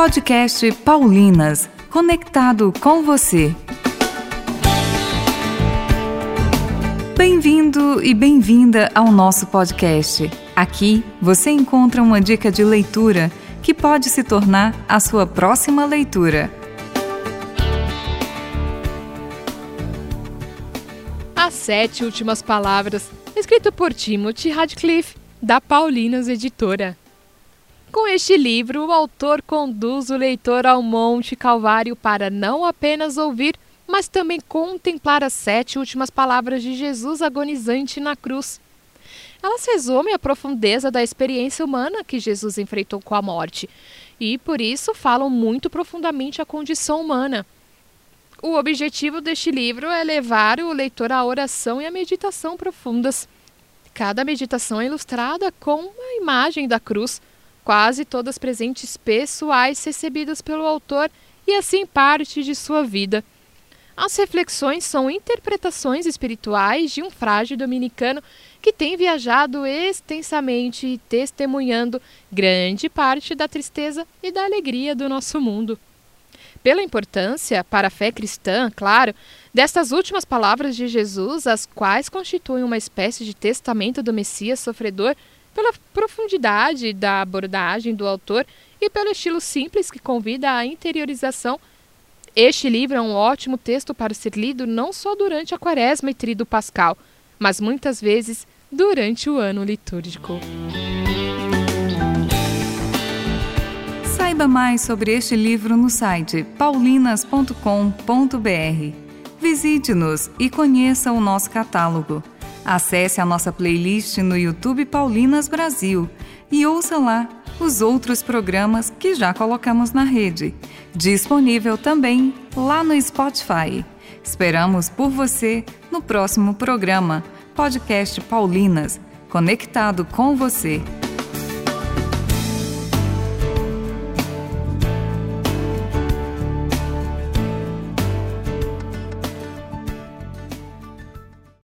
Podcast Paulinas, conectado com você. Bem-vindo e bem-vinda ao nosso podcast. Aqui você encontra uma dica de leitura que pode se tornar a sua próxima leitura. As Sete Últimas Palavras, escrito por Timothy Radcliffe, da Paulinas Editora. Com este livro, o autor conduz o leitor ao Monte Calvário para não apenas ouvir, mas também contemplar as sete últimas palavras de Jesus agonizante na cruz. Elas resumem a profundeza da experiência humana que Jesus enfrentou com a morte e, por isso, falam muito profundamente a condição humana. O objetivo deste livro é levar o leitor à oração e à meditação profundas. Cada meditação é ilustrada com uma imagem da cruz quase todas presentes pessoais recebidas pelo autor e assim parte de sua vida. As reflexões são interpretações espirituais de um frágil dominicano que tem viajado extensamente testemunhando grande parte da tristeza e da alegria do nosso mundo. Pela importância, para a fé cristã, claro, destas últimas palavras de Jesus, as quais constituem uma espécie de testamento do Messias sofredor pela profundidade da abordagem do autor e pelo estilo simples que convida à interiorização. Este livro é um ótimo texto para ser lido não só durante a quaresma e trido pascal, mas muitas vezes durante o ano litúrgico. Saiba mais sobre este livro no site paulinas.com.br. Visite-nos e conheça o nosso catálogo. Acesse a nossa playlist no YouTube Paulinas Brasil e ouça lá os outros programas que já colocamos na rede. Disponível também lá no Spotify. Esperamos por você no próximo programa, Podcast Paulinas, conectado com você.